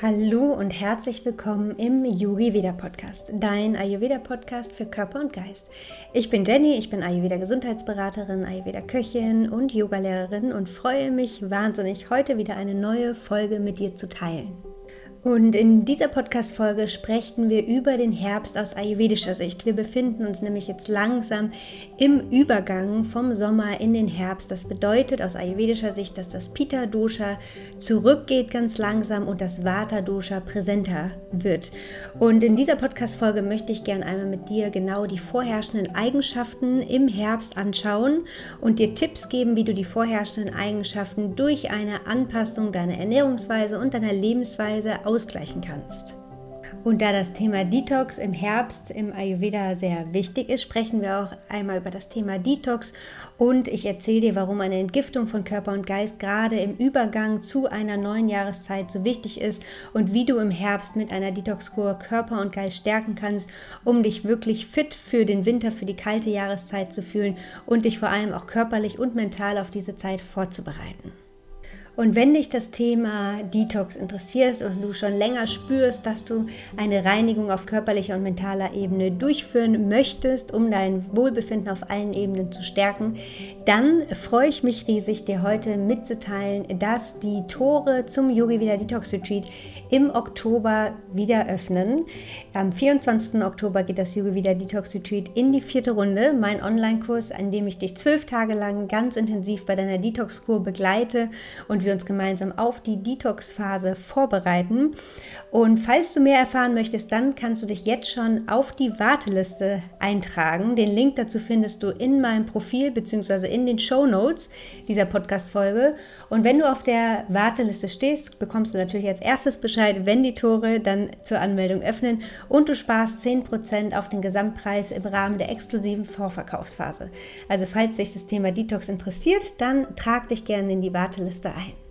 Hallo und herzlich willkommen im Ayurveda Podcast, dein Ayurveda Podcast für Körper und Geist. Ich bin Jenny, ich bin Ayurveda Gesundheitsberaterin, Ayurveda Köchin und Yogalehrerin und freue mich wahnsinnig, heute wieder eine neue Folge mit dir zu teilen. Und in dieser Podcast-Folge sprechen wir über den Herbst aus ayurvedischer Sicht. Wir befinden uns nämlich jetzt langsam im Übergang vom Sommer in den Herbst. Das bedeutet aus ayurvedischer Sicht, dass das Pitta-Dosha zurückgeht ganz langsam und das Vata-Dosha präsenter wird. Und in dieser Podcast-Folge möchte ich gerne einmal mit dir genau die vorherrschenden Eigenschaften im Herbst anschauen und dir Tipps geben, wie du die vorherrschenden Eigenschaften durch eine Anpassung deiner Ernährungsweise und deiner Lebensweise ausgleichen kannst. Und da das Thema Detox im Herbst im Ayurveda sehr wichtig ist, sprechen wir auch einmal über das Thema Detox und ich erzähle dir, warum eine Entgiftung von Körper und Geist gerade im Übergang zu einer neuen Jahreszeit so wichtig ist und wie du im Herbst mit einer Detox-Kur Körper und Geist stärken kannst, um dich wirklich fit für den Winter, für die kalte Jahreszeit zu fühlen und dich vor allem auch körperlich und mental auf diese Zeit vorzubereiten. Und wenn dich das Thema Detox interessiert und du schon länger spürst, dass du eine Reinigung auf körperlicher und mentaler Ebene durchführen möchtest, um dein Wohlbefinden auf allen Ebenen zu stärken, dann freue ich mich riesig, dir heute mitzuteilen, dass die Tore zum Yogi Vida Detox Retreat im Oktober wieder öffnen. Am 24. Oktober geht das Yogi Vida Detox Retreat in die vierte Runde, mein Online-Kurs, an dem ich dich zwölf Tage lang ganz intensiv bei deiner Detox-Kur begleite und wir uns gemeinsam auf die Detox-Phase vorbereiten. Und falls du mehr erfahren möchtest, dann kannst du dich jetzt schon auf die Warteliste eintragen. Den Link dazu findest du in meinem Profil bzw. in den Show Notes dieser Podcast-Folge. Und wenn du auf der Warteliste stehst, bekommst du natürlich als erstes Bescheid, wenn die Tore dann zur Anmeldung öffnen und du sparst 10% auf den Gesamtpreis im Rahmen der exklusiven Vorverkaufsphase. Also falls sich das Thema Detox interessiert, dann trag dich gerne in die Warteliste ein.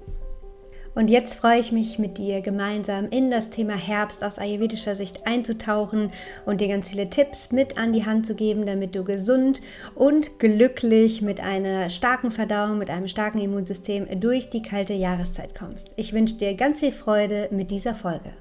Und jetzt freue ich mich mit dir gemeinsam in das Thema Herbst aus ayurvedischer Sicht einzutauchen und dir ganz viele Tipps mit an die Hand zu geben, damit du gesund und glücklich mit einer starken Verdauung, mit einem starken Immunsystem durch die kalte Jahreszeit kommst. Ich wünsche dir ganz viel Freude mit dieser Folge.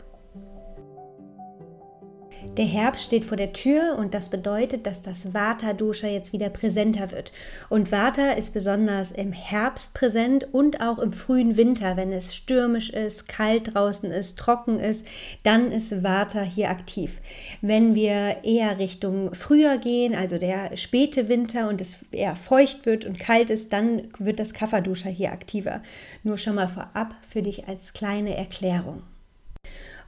Der Herbst steht vor der Tür und das bedeutet, dass das Vata-Dosha jetzt wieder präsenter wird. Und Vata ist besonders im Herbst präsent und auch im frühen Winter, wenn es stürmisch ist, kalt draußen ist, trocken ist, dann ist Vata hier aktiv. Wenn wir eher Richtung Frühjahr gehen, also der späte Winter und es eher feucht wird und kalt ist, dann wird das Kapha-Dosha hier aktiver. Nur schon mal vorab für dich als kleine Erklärung.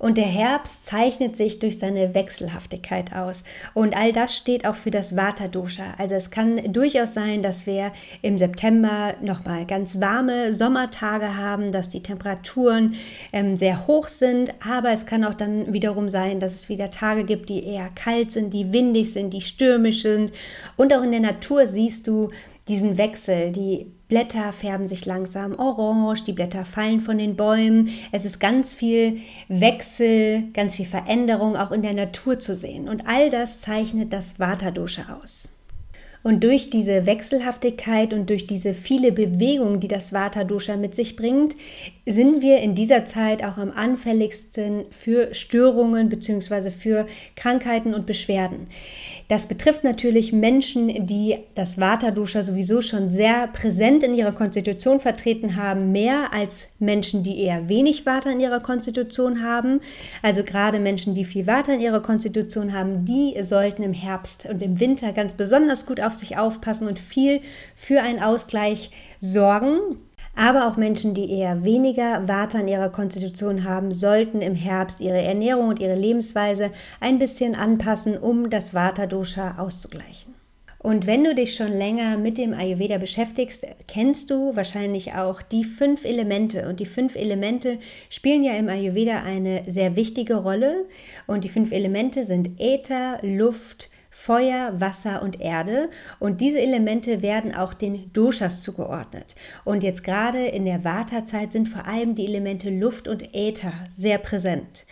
Und der Herbst zeichnet sich durch seine Wechselhaftigkeit aus. Und all das steht auch für das Vata-Dosha. Also es kann durchaus sein, dass wir im September nochmal ganz warme Sommertage haben, dass die Temperaturen ähm, sehr hoch sind. Aber es kann auch dann wiederum sein, dass es wieder Tage gibt, die eher kalt sind, die windig sind, die stürmisch sind. Und auch in der Natur siehst du, diesen Wechsel. Die Blätter färben sich langsam orange, die Blätter fallen von den Bäumen. Es ist ganz viel Wechsel, ganz viel Veränderung auch in der Natur zu sehen. Und all das zeichnet das Vata-Dosha aus. Und durch diese Wechselhaftigkeit und durch diese viele Bewegung, die das Vata-Dosha mit sich bringt, sind wir in dieser Zeit auch am anfälligsten für Störungen bzw. für Krankheiten und Beschwerden. Das betrifft natürlich Menschen, die das Vata-Dosha sowieso schon sehr präsent in ihrer Konstitution vertreten haben, mehr als Menschen, die eher wenig Vata in ihrer Konstitution haben. Also gerade Menschen, die viel Vata in ihrer Konstitution haben, die sollten im Herbst und im Winter ganz besonders gut auf sich aufpassen und viel für einen Ausgleich sorgen. Aber auch Menschen, die eher weniger Vata in ihrer Konstitution haben, sollten im Herbst ihre Ernährung und ihre Lebensweise ein bisschen anpassen, um das Vata-Dosha auszugleichen. Und wenn du dich schon länger mit dem Ayurveda beschäftigst, kennst du wahrscheinlich auch die fünf Elemente. Und die fünf Elemente spielen ja im Ayurveda eine sehr wichtige Rolle. Und die fünf Elemente sind Äther, Luft, Feuer, Wasser und Erde. Und diese Elemente werden auch den Doshas zugeordnet. Und jetzt gerade in der Vata-Zeit sind vor allem die Elemente Luft und Äther sehr präsent.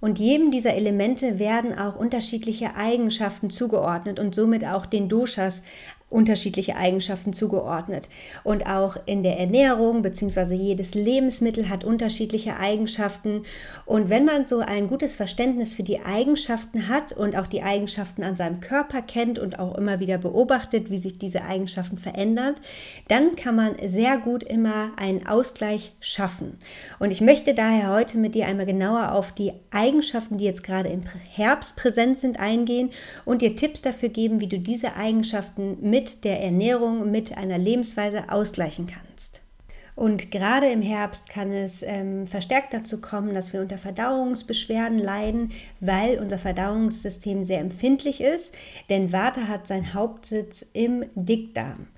Und jedem dieser Elemente werden auch unterschiedliche Eigenschaften zugeordnet und somit auch den Doshas unterschiedliche Eigenschaften zugeordnet. Und auch in der Ernährung, beziehungsweise jedes Lebensmittel hat unterschiedliche Eigenschaften. Und wenn man so ein gutes Verständnis für die Eigenschaften hat und auch die Eigenschaften an seinem Körper kennt und auch immer wieder beobachtet, wie sich diese Eigenschaften verändern, dann kann man sehr gut immer einen Ausgleich schaffen. Und ich möchte daher heute mit dir einmal genauer auf die Eigenschaften, die jetzt gerade im Herbst präsent sind, eingehen und dir Tipps dafür geben, wie du diese Eigenschaften mit mit der Ernährung, mit einer Lebensweise ausgleichen kannst. Und gerade im Herbst kann es ähm, verstärkt dazu kommen, dass wir unter Verdauungsbeschwerden leiden, weil unser Verdauungssystem sehr empfindlich ist. Denn Vata hat seinen Hauptsitz im Dickdarm.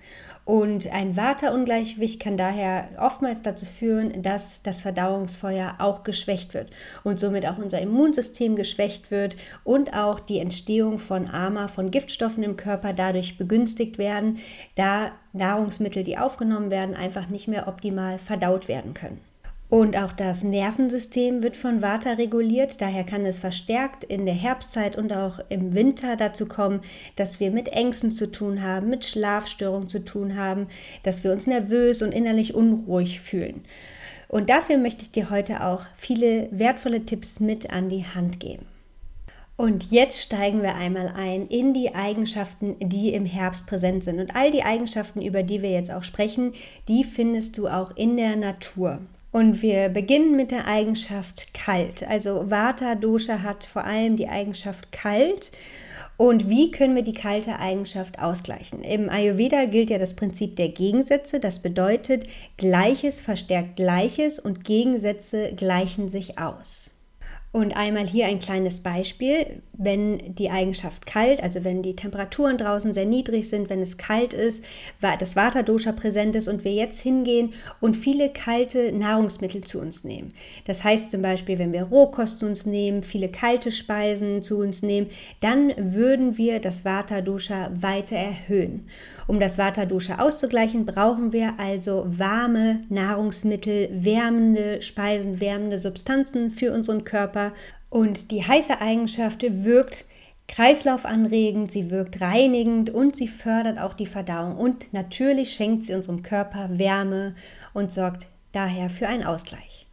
Und ein Vata-Ungleichgewicht kann daher oftmals dazu führen, dass das Verdauungsfeuer auch geschwächt wird und somit auch unser Immunsystem geschwächt wird und auch die Entstehung von AMA, von Giftstoffen im Körper dadurch begünstigt werden, da Nahrungsmittel, die aufgenommen werden, einfach nicht mehr optimal verdaut werden können. Und auch das Nervensystem wird von Vata reguliert. Daher kann es verstärkt in der Herbstzeit und auch im Winter dazu kommen, dass wir mit Ängsten zu tun haben, mit Schlafstörungen zu tun haben, dass wir uns nervös und innerlich unruhig fühlen. Und dafür möchte ich dir heute auch viele wertvolle Tipps mit an die Hand geben. Und jetzt steigen wir einmal ein in die Eigenschaften, die im Herbst präsent sind. Und all die Eigenschaften, über die wir jetzt auch sprechen, die findest du auch in der Natur. Und wir beginnen mit der Eigenschaft kalt. Also Vata Dosha hat vor allem die Eigenschaft kalt. Und wie können wir die kalte Eigenschaft ausgleichen? Im Ayurveda gilt ja das Prinzip der Gegensätze. Das bedeutet, Gleiches verstärkt Gleiches und Gegensätze gleichen sich aus. Und einmal hier ein kleines Beispiel. Wenn die Eigenschaft kalt, also wenn die Temperaturen draußen sehr niedrig sind, wenn es kalt ist, das Vata-Dosha präsent ist und wir jetzt hingehen und viele kalte Nahrungsmittel zu uns nehmen. Das heißt zum Beispiel, wenn wir Rohkost zu uns nehmen, viele kalte Speisen zu uns nehmen, dann würden wir das Vata-Dosha weiter erhöhen. Um das Vata-Dosha auszugleichen, brauchen wir also warme Nahrungsmittel, wärmende Speisen, wärmende Substanzen für unseren Körper Körper. Und die heiße Eigenschaft wirkt kreislaufanregend, sie wirkt reinigend und sie fördert auch die Verdauung. Und natürlich schenkt sie unserem Körper Wärme und sorgt daher für einen Ausgleich.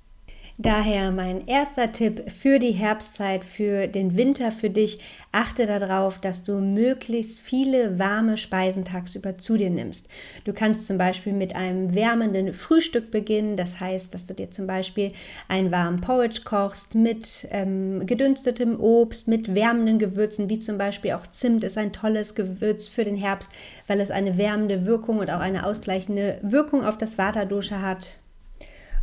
Daher mein erster Tipp für die Herbstzeit, für den Winter für dich, achte darauf, dass du möglichst viele warme Speisen tagsüber zu dir nimmst. Du kannst zum Beispiel mit einem wärmenden Frühstück beginnen, das heißt, dass du dir zum Beispiel einen warmen Porridge kochst mit ähm, gedünstetem Obst, mit wärmenden Gewürzen, wie zum Beispiel auch Zimt ist ein tolles Gewürz für den Herbst, weil es eine wärmende Wirkung und auch eine ausgleichende Wirkung auf das Vata-Dosha hat.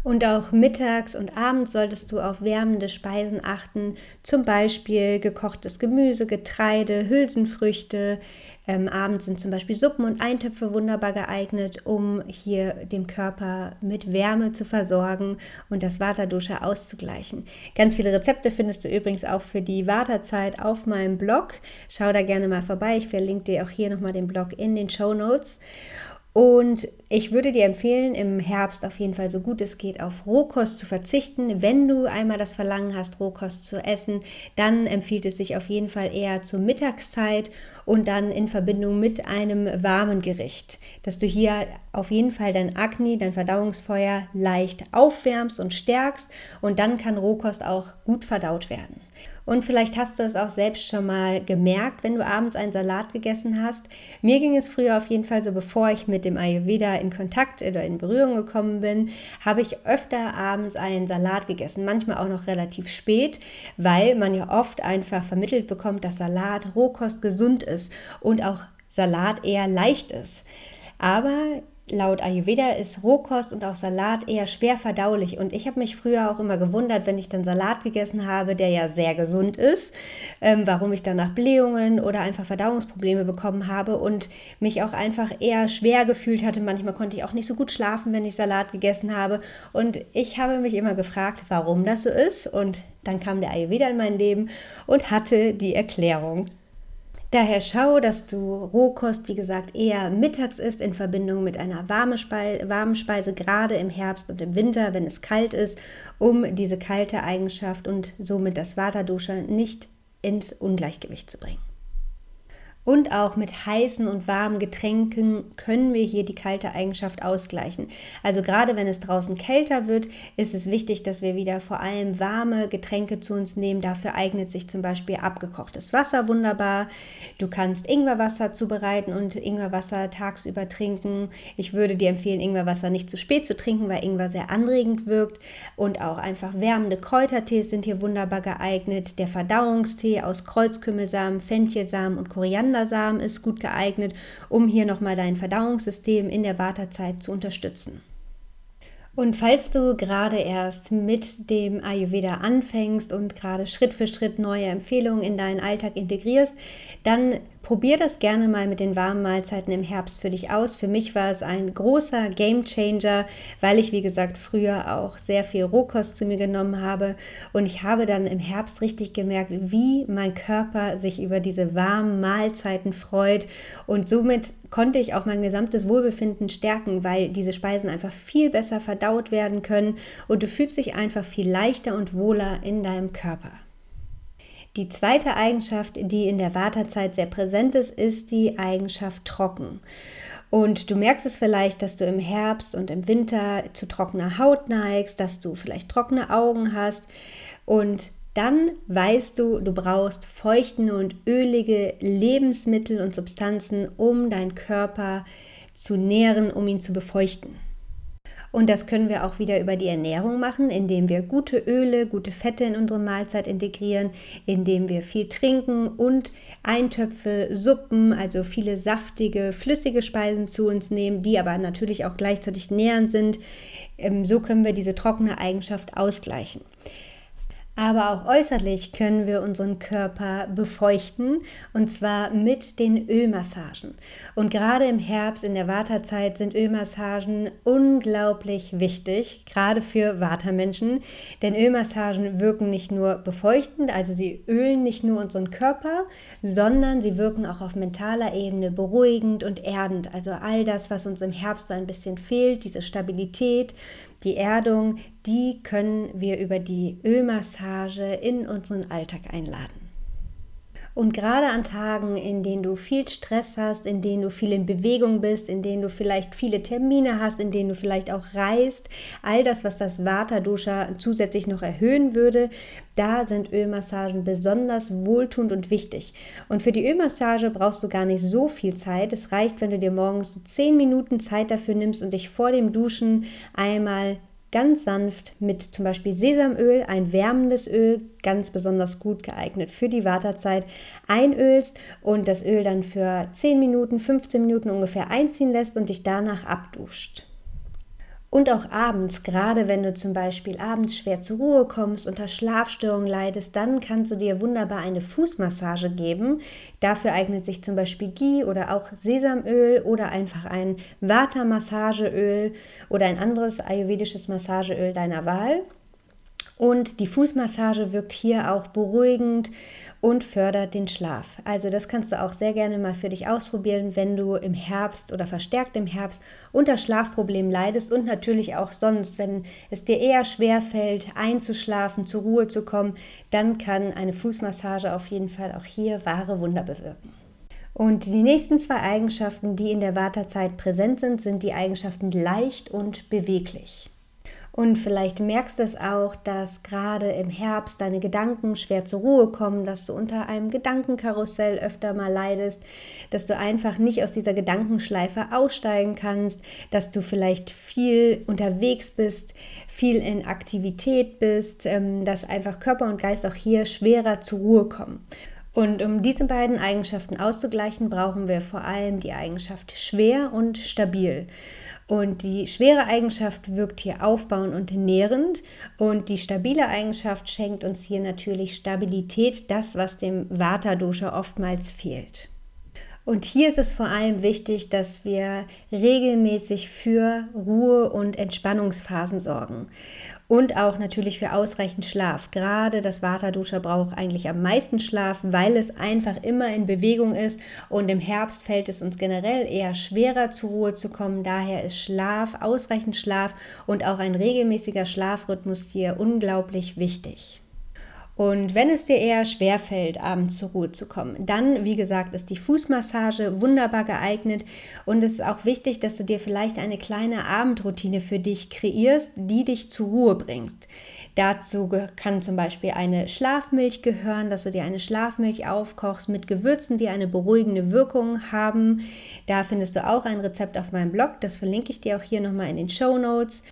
Und auch mittags und abends solltest du auf wärmende Speisen achten, zum Beispiel gekochtes Gemüse, Getreide, Hülsenfrüchte. Ähm, abends sind zum Beispiel Suppen und Eintöpfe wunderbar geeignet, um hier den Körper mit Wärme zu versorgen und das Vata-Dosha auszugleichen. Ganz viele Rezepte findest du übrigens auch für die Vata-Zeit auf meinem Blog. Schau da gerne mal vorbei. Ich verlinke dir auch hier nochmal den Blog in den Show Notes. Und ich würde dir empfehlen, im Herbst auf jeden Fall so gut es geht auf Rohkost zu verzichten. Wenn du einmal das Verlangen hast, Rohkost zu essen, dann empfiehlt es sich auf jeden Fall eher zur Mittagszeit und dann in Verbindung mit einem warmen Gericht, dass du hier auf jeden Fall dein Agni, dein Verdauungsfeuer leicht aufwärmst und stärkst und dann kann Rohkost auch gut verdaut werden. Und vielleicht hast du es auch selbst schon mal gemerkt, wenn du abends einen Salat gegessen hast. Mir ging es früher auf jeden Fall so, bevor ich mit dem Ayurveda in Kontakt oder in Berührung gekommen bin, habe ich öfter abends einen Salat gegessen. Manchmal auch noch relativ spät, weil man ja oft einfach vermittelt bekommt, dass Salat, Rohkost gesund ist und auch Salat eher leicht ist. Aber laut Ayurveda ist Rohkost und auch Salat eher schwer verdaulich. Und ich habe mich früher auch immer gewundert, wenn ich dann Salat gegessen habe, der ja sehr gesund ist, ähm, warum ich danach Blähungen oder einfach Verdauungsprobleme bekommen habe und mich auch einfach eher schwer gefühlt hatte. Manchmal konnte ich auch nicht so gut schlafen, wenn ich Salat gegessen habe. Und ich habe mich immer gefragt, warum das so ist. Und dann kam der Ayurveda in mein Leben und hatte die Erklärung. Daher schau, dass du Rohkost, wie gesagt, eher mittags isst in Verbindung mit einer warmen Speise, warmen Speise, gerade im Herbst und im Winter, wenn es kalt ist, um diese kalte Eigenschaft und somit das Vata-Dosha nicht ins Ungleichgewicht zu bringen. Und auch mit heißen und warmen Getränken können wir hier die kalte Eigenschaft ausgleichen. Also gerade wenn es draußen kälter wird, ist es wichtig, dass wir wieder vor allem warme Getränke zu uns nehmen. Dafür eignet sich zum Beispiel abgekochtes Wasser wunderbar. Du kannst Ingwerwasser zubereiten und Ingwerwasser tagsüber trinken. Ich würde dir empfehlen, Ingwerwasser nicht zu spät zu trinken, weil Ingwer sehr anregend wirkt. Und auch einfach wärmende Kräutertees sind hier wunderbar geeignet. Der Verdauungstee aus Kreuzkümmelsamen, Fenchelsamen und Koriander Lavendersamen ist gut geeignet, um hier nochmal dein Verdauungssystem in der Wartezeit zu unterstützen. Und falls du gerade erst mit dem Ayurveda anfängst und gerade Schritt für Schritt neue Empfehlungen in deinen Alltag integrierst, dann Probier das gerne mal mit den warmen Mahlzeiten im Herbst für dich aus. Für mich war es ein großer Game Changer, weil ich, wie gesagt, früher auch sehr viel Rohkost zu mir genommen habe. Und ich habe dann im Herbst richtig gemerkt, wie mein Körper sich über diese warmen Mahlzeiten freut. Und somit konnte ich auch mein gesamtes Wohlbefinden stärken, weil diese Speisen einfach viel besser verdaut werden können und du fühlst dich einfach viel leichter und wohler in deinem Körper. Die zweite Eigenschaft, die in der Wartezeit sehr präsent ist, ist die Eigenschaft trocken. Und du merkst es vielleicht, dass du im Herbst und im Winter zu trockener Haut neigst, dass du vielleicht trockene Augen hast und dann weißt du, du brauchst feuchtende und ölige Lebensmittel und Substanzen, um deinen Körper zu nähren, um ihn zu befeuchten. Und das können wir auch wieder über die Ernährung machen, indem wir gute Öle, gute Fette in unsere Mahlzeit integrieren, indem wir viel trinken und Eintöpfe, Suppen, also viele saftige, flüssige Speisen zu uns nehmen, die aber natürlich auch gleichzeitig nährend sind. Ähm, so können wir diese trockene Eigenschaft ausgleichen. Aber auch äußerlich können wir unseren Körper befeuchten und zwar mit den Ölmassagen. Und gerade im Herbst, in der Waterzeit, sind Ölmassagen unglaublich wichtig, gerade für Watermenschen. Denn Ölmassagen wirken nicht nur befeuchtend, also sie ölen nicht nur unseren Körper, sondern sie wirken auch auf mentaler Ebene beruhigend und erdend. Also all das, was uns im Herbst so ein bisschen fehlt, diese Stabilität, die Erdung, die können wir über die Ölmassage in unseren Alltag einladen. Und gerade an Tagen, in denen du viel Stress hast, in denen du viel in Bewegung bist, in denen du vielleicht viele Termine hast, in denen du vielleicht auch reist, all das, was das Vata-Dosha zusätzlich noch erhöhen würde, da sind Ölmassagen besonders wohltuend und wichtig. Und für die Ölmassage brauchst du gar nicht so viel Zeit. Es reicht, wenn du dir morgens so 10 Minuten Zeit dafür nimmst und dich vor dem Duschen einmal ganz sanft mit zum Beispiel Sesamöl, ein wärmendes Öl, ganz besonders gut geeignet für die Wartezeit, einölst und das Öl dann für 10 Minuten, 15 Minuten ungefähr einziehen lässt und dich danach abduscht. Und auch abends, gerade wenn du zum Beispiel abends schwer zur Ruhe kommst, unter Schlafstörungen leidest, dann kannst du dir wunderbar eine Fußmassage geben. Dafür eignet sich zum Beispiel Ghee oder auch Sesamöl oder einfach ein Vata-Massageöl oder ein anderes ayurvedisches Massageöl deiner Wahl. Und die Fußmassage wirkt hier auch beruhigend und fördert den Schlaf. Also das kannst du auch sehr gerne mal für dich ausprobieren, wenn du im Herbst oder verstärkt im Herbst unter Schlafproblemen leidest und natürlich auch sonst, wenn es dir eher schwer fällt, einzuschlafen, zur Ruhe zu kommen, dann kann eine Fußmassage auf jeden Fall auch hier wahre Wunder bewirken. Und die nächsten zwei Eigenschaften, die in der Wartezeit präsent sind, sind die Eigenschaften leicht und beweglich. Und vielleicht merkst du es auch, dass gerade im Herbst deine Gedanken schwer zur Ruhe kommen, dass du unter einem Gedankenkarussell öfter mal leidest, dass du einfach nicht aus dieser Gedankenschleife aussteigen kannst, dass du vielleicht viel unterwegs bist, viel in Aktivität bist, ähm, dass einfach Körper und Geist auch hier schwerer zur Ruhe kommen. Und um diese beiden Eigenschaften auszugleichen, brauchen wir vor allem die Eigenschaft schwer und stabil. Und die schwere Eigenschaft wirkt hier aufbauend und nährend und die stabile Eigenschaft schenkt uns hier natürlich Stabilität, das, was dem Vata-Dosha oftmals fehlt. Und hier ist es vor allem wichtig, dass wir regelmäßig für Ruhe und Entspannungsphasen sorgen und auch natürlich für ausreichend Schlaf. Gerade das Vata-Duscher braucht eigentlich am meisten Schlaf, weil es einfach immer in Bewegung ist und im Herbst fällt es uns generell eher schwerer zur Ruhe zu kommen. Daher ist Schlaf, ausreichend Schlaf und auch ein regelmäßiger Schlafrhythmus hier unglaublich wichtig. Und wenn es dir eher schwerfällt, abends zur Ruhe zu kommen, dann, wie gesagt, ist die Fußmassage wunderbar geeignet. Und es ist auch wichtig, dass du dir vielleicht eine kleine Abendroutine für dich kreierst, die dich zur Ruhe bringt. Dazu kann zum Beispiel eine Schlafmilch gehören, dass du dir eine Schlafmilch aufkochst mit Gewürzen, die eine beruhigende Wirkung haben. Da findest du auch ein Rezept auf meinem Blog, das verlinke ich dir auch hier nochmal in den Show Notes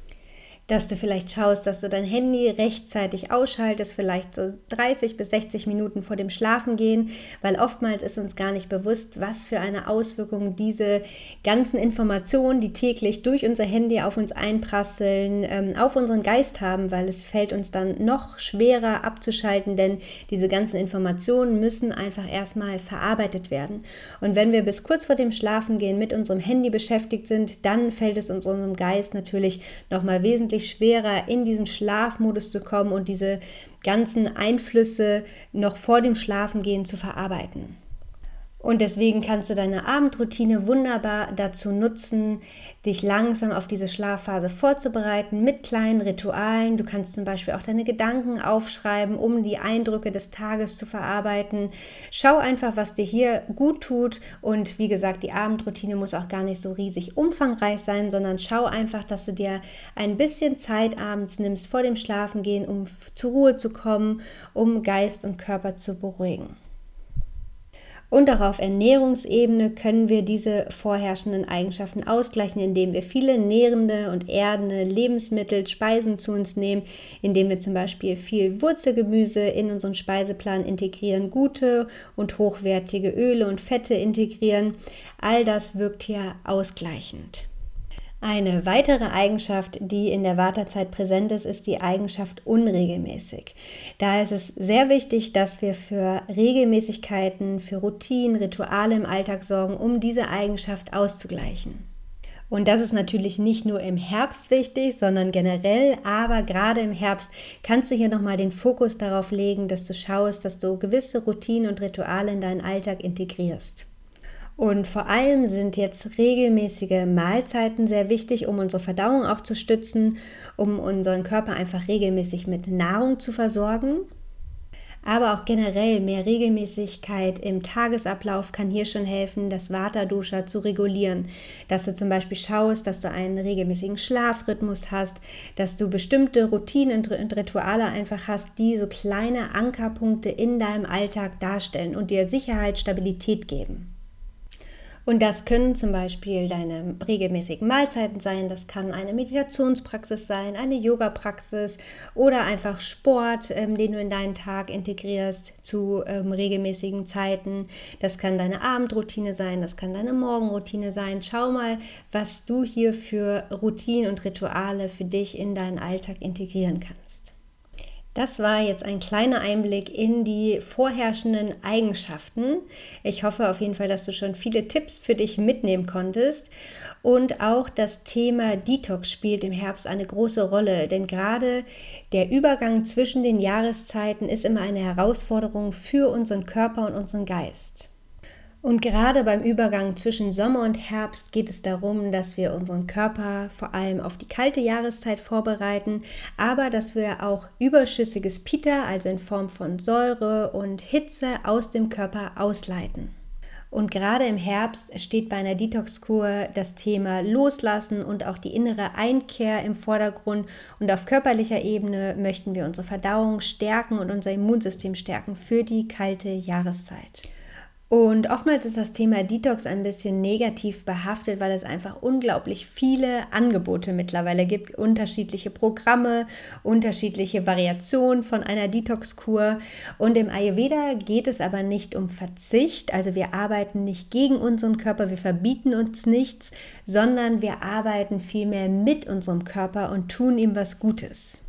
dass du vielleicht schaust, dass du dein Handy rechtzeitig ausschaltest, vielleicht so 30 bis 60 Minuten vor dem Schlafengehen, weil oftmals ist uns gar nicht bewusst, was für eine Auswirkung diese ganzen Informationen, die täglich durch unser Handy auf uns einprasseln, ähm, auf unseren Geist haben, weil es fällt uns dann noch schwerer abzuschalten, denn diese ganzen Informationen müssen einfach erstmal verarbeitet werden. Und wenn wir bis kurz vor dem Schlafengehen mit unserem Handy beschäftigt sind, dann fällt es unserem Geist natürlich nochmal wesentlich wesentlich schwerer, in diesen Schlafmodus zu kommen und diese ganzen Einflüsse noch vor dem Schlafengehen zu verarbeiten. Und deswegen kannst du deine Abendroutine wunderbar dazu nutzen, dich langsam auf diese Schlafphase vorzubereiten mit kleinen Ritualen. Du kannst zum Beispiel auch deine Gedanken aufschreiben, um die Eindrücke des Tages zu verarbeiten. Schau einfach, was dir hier gut tut. Und wie gesagt, die Abendroutine muss auch gar nicht so riesig umfangreich sein, sondern schau einfach, dass du dir ein bisschen Zeit abends nimmst vor dem Schlafengehen, um zur Ruhe zu kommen, um Geist und Körper zu beruhigen. Und auch auf Ernährungsebene können wir diese vorherrschenden Eigenschaften ausgleichen, indem wir viele nährende und erdende Lebensmittel, Speisen zu uns nehmen, indem wir zum Beispiel viel Wurzelgemüse in unseren Speiseplan integrieren, gute und hochwertige Öle und Fette integrieren. All das wirkt hier ausgleichend. Eine weitere Eigenschaft, die in der Wartezeit präsent ist, ist die Eigenschaft unregelmäßig. Da ist es sehr wichtig, dass wir für Regelmäßigkeiten, für Routinen, Rituale im Alltag sorgen, um diese Eigenschaft auszugleichen. Und das ist natürlich nicht nur im Herbst wichtig, sondern generell, aber gerade im Herbst kannst du hier nochmal den Fokus darauf legen, dass du schaust, dass du gewisse Routinen und Rituale in deinen Alltag integrierst. Und vor allem sind jetzt regelmäßige Mahlzeiten sehr wichtig, um unsere Verdauung auch zu stützen, um unseren Körper einfach regelmäßig mit Nahrung zu versorgen. Aber auch generell mehr Regelmäßigkeit im Tagesablauf kann hier schon helfen, das Vata-Dosha zu regulieren. Dass du zum Beispiel schaust, dass du einen regelmäßigen Schlafrhythmus hast, dass du bestimmte Routinen und Rituale einfach hast, die so kleine Ankerpunkte in deinem Alltag darstellen und dir Sicherheit, Stabilität geben. Und das können zum Beispiel deine regelmäßigen Mahlzeiten sein, das kann eine Meditationspraxis sein, eine Yoga-Praxis oder einfach Sport, ähm, den du in deinen Tag integrierst zu ähm, regelmäßigen Zeiten. Das kann deine Abendroutine sein, das kann deine Morgenroutine sein. Schau mal, was du hier für Routinen und Rituale für dich in deinen Alltag integrieren kannst. Das war jetzt ein kleiner Einblick in die vorherrschenden Eigenschaften. Ich hoffe auf jeden Fall, dass du schon viele Tipps für dich mitnehmen konntest. Und auch das Thema Detox spielt im Herbst eine große Rolle, denn gerade der Übergang zwischen den Jahreszeiten ist immer eine Herausforderung für unseren Körper und unseren Geist. Und gerade beim Übergang zwischen Sommer und Herbst geht es darum, dass wir unseren Körper vor allem auf die kalte Jahreszeit vorbereiten, aber dass wir auch überschüssiges Pita, also in Form von Säure und Hitze, aus dem Körper ausleiten. Und gerade im Herbst steht bei einer Detox-Kur das Thema Loslassen und auch die innere Einkehr im Vordergrund. Und auf körperlicher Ebene möchten wir unsere Verdauung stärken und unser Immunsystem stärken für die kalte Jahreszeit. Und oftmals ist das Thema Detox ein bisschen negativ behaftet, weil es einfach unglaublich viele Angebote mittlerweile gibt, unterschiedliche Programme, unterschiedliche Variationen von einer Detox-Kur. Und im Ayurveda geht es aber nicht um Verzicht, also wir arbeiten nicht gegen unseren Körper, wir verbieten uns nichts, sondern wir arbeiten vielmehr mit unserem Körper und tun ihm was Gutes.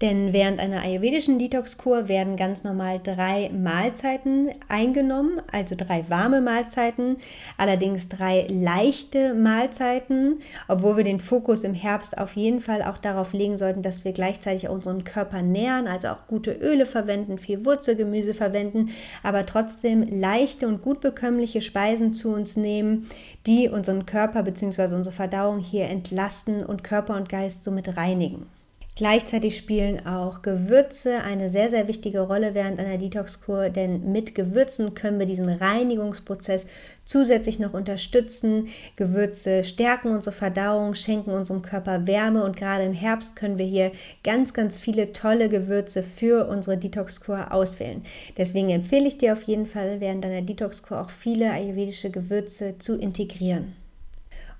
Denn während einer ayurvedischen Detox-Kur werden ganz normal drei Mahlzeiten eingenommen, also drei warme Mahlzeiten, allerdings drei leichte Mahlzeiten, obwohl wir den Fokus im Herbst auf jeden Fall auch darauf legen sollten, dass wir gleichzeitig unseren Körper nähern, also auch gute Öle verwenden, viel Wurzelgemüse verwenden, aber trotzdem leichte und gut bekömmliche Speisen zu uns nehmen, die unseren Körper bzw. unsere Verdauung hier entlasten und Körper und Geist somit reinigen. Gleichzeitig spielen auch Gewürze eine sehr, sehr wichtige Rolle während einer Detox-Kur, denn mit Gewürzen können wir diesen Reinigungsprozess zusätzlich noch unterstützen. Gewürze stärken unsere Verdauung, schenken unserem Körper Wärme und gerade im Herbst können wir hier ganz, ganz viele tolle Gewürze für unsere Detox-Kur auswählen. Deswegen empfehle ich dir auf jeden Fall während deiner Detox-Kur auch viele ayurvedische Gewürze zu integrieren.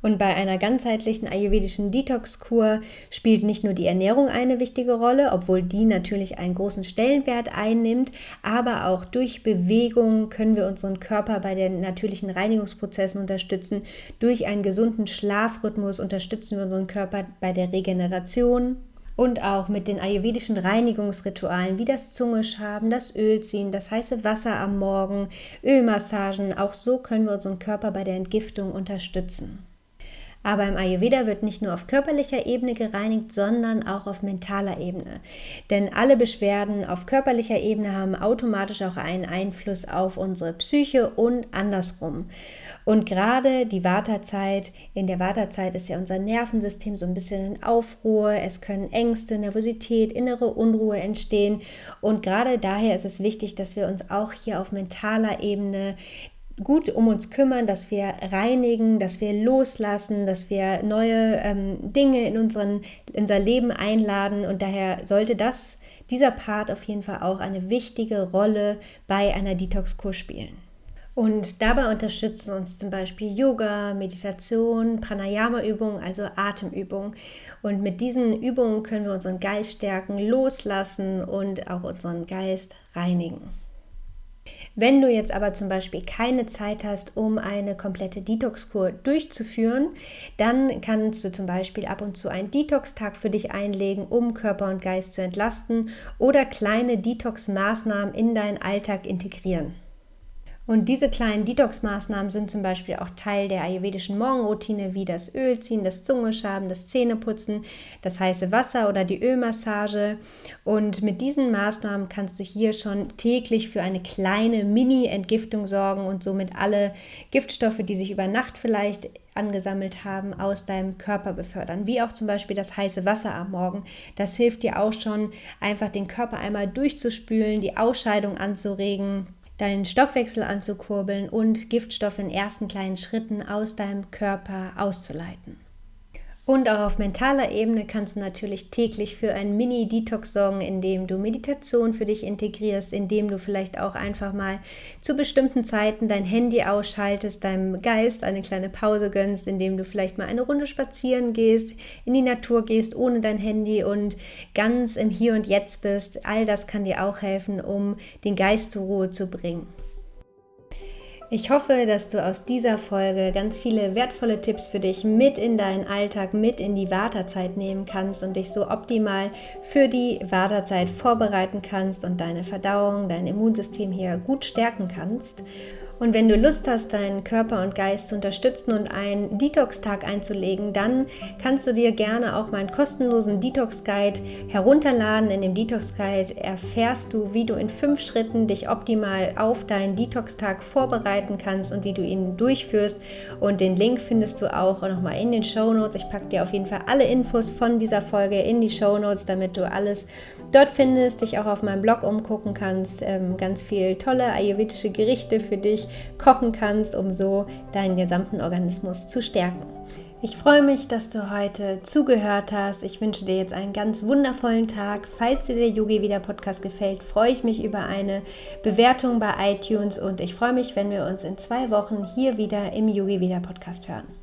Und bei einer ganzheitlichen ayurvedischen Detox-Kur spielt nicht nur die Ernährung eine wichtige Rolle, obwohl die natürlich einen großen Stellenwert einnimmt, aber auch durch Bewegung können wir unseren Körper bei den natürlichen Reinigungsprozessen unterstützen. Durch einen gesunden Schlafrhythmus unterstützen wir unseren Körper bei der Regeneration. Und auch mit den ayurvedischen Reinigungsritualen wie das Zungeschaben, das Ölziehen, das heiße Wasser am Morgen, Ölmassagen, auch so können wir unseren Körper bei der Entgiftung unterstützen. Aber im Ayurveda wird nicht nur auf körperlicher Ebene gereinigt, sondern auch auf mentaler Ebene. Denn alle Beschwerden auf körperlicher Ebene haben automatisch auch einen Einfluss auf unsere Psyche und andersrum. Und gerade die Wartezeit, in der Wartezeit ist ja unser Nervensystem so ein bisschen in Aufruhr. Es können Ängste, Nervosität, innere Unruhe entstehen. Und gerade daher ist es wichtig, dass wir uns auch hier auf mentaler Ebene gut um uns kümmern, dass wir reinigen, dass wir loslassen, dass wir neue ähm, Dinge in, unseren, in unser Leben einladen. Und daher sollte das, dieser Part auf jeden Fall auch eine wichtige Rolle bei einer Detox-Kur spielen. Und dabei unterstützen uns zum Beispiel Yoga, Meditation, Pranayama-Übungen, also Atemübungen. Und mit diesen Übungen können wir unseren Geist stärken, loslassen und auch unseren Geist reinigen. Wenn du jetzt aber zum Beispiel keine Zeit hast, um eine komplette Detox-Kur durchzuführen, dann kannst du zum Beispiel ab und zu einen Detox-Tag für dich einlegen, um Körper und Geist zu entlasten oder kleine Detox-Maßnahmen in deinen Alltag integrieren. Und diese kleinen Detox-Maßnahmen sind zum Beispiel auch Teil der ayurvedischen Morgenroutine, wie das Ölziehen, das Zungeschaben, das Zähneputzen, das heiße Wasser oder die Ölmassage. Und mit diesen Maßnahmen kannst du hier schon täglich für eine kleine Mini-Entgiftung sorgen und somit alle Giftstoffe, die sich über Nacht vielleicht angesammelt haben, aus deinem Körper befördern. Wie auch zum Beispiel das heiße Wasser am Morgen. Das hilft dir auch schon, einfach den Körper einmal durchzuspülen, die Ausscheidung anzuregen deinen Stoffwechsel anzukurbeln und Giftstoffe in ersten kleinen Schritten aus deinem Körper auszuleiten. Und auch auf mentaler Ebene kannst du natürlich täglich für einen Mini-Detox sorgen, indem du Meditation für dich integrierst, indem du vielleicht auch einfach mal zu bestimmten Zeiten dein Handy ausschaltest, deinem Geist eine kleine Pause gönnst, indem du vielleicht mal eine Runde spazieren gehst, in die Natur gehst ohne dein Handy und ganz im Hier und Jetzt bist. All das kann dir auch helfen, um den Geist zur Ruhe zu bringen. Ich hoffe, dass du aus dieser Folge ganz viele wertvolle Tipps für dich mit in deinen Alltag, mit in die Wartezeit nehmen kannst und dich so optimal für die Wartezeit vorbereiten kannst und deine Verdauung, dein Immunsystem hier gut stärken kannst. Und wenn du Lust hast, deinen Körper und Geist zu unterstützen und einen Detox-Tag einzulegen, dann kannst du dir gerne auch meinen kostenlosen Detox-Guide herunterladen. In dem Detox-Guide erfährst du, wie du in fünf Schritten dich optimal auf deinen Detox-Tag vorbereiten kannst und wie du ihn durchführst. Und den Link findest du auch nochmal in den Show Notes. Ich packe dir auf jeden Fall alle Infos von dieser Folge in die Show Notes, damit du alles dort findest, dich auch auf meinem Blog umgucken kannst. Ähm, ganz viel tolle ayurvedische Gerichte für dich kochen kannst, um so deinen gesamten Organismus zu stärken. Ich freue mich, dass du heute zugehört hast. Ich wünsche dir jetzt einen ganz wundervollen Tag. Falls dir der Yogi wieder Podcast gefällt, freue ich mich über eine Bewertung bei iTunes und ich freue mich, wenn wir uns in zwei Wochen hier wieder im Yogi wieder Podcast hören.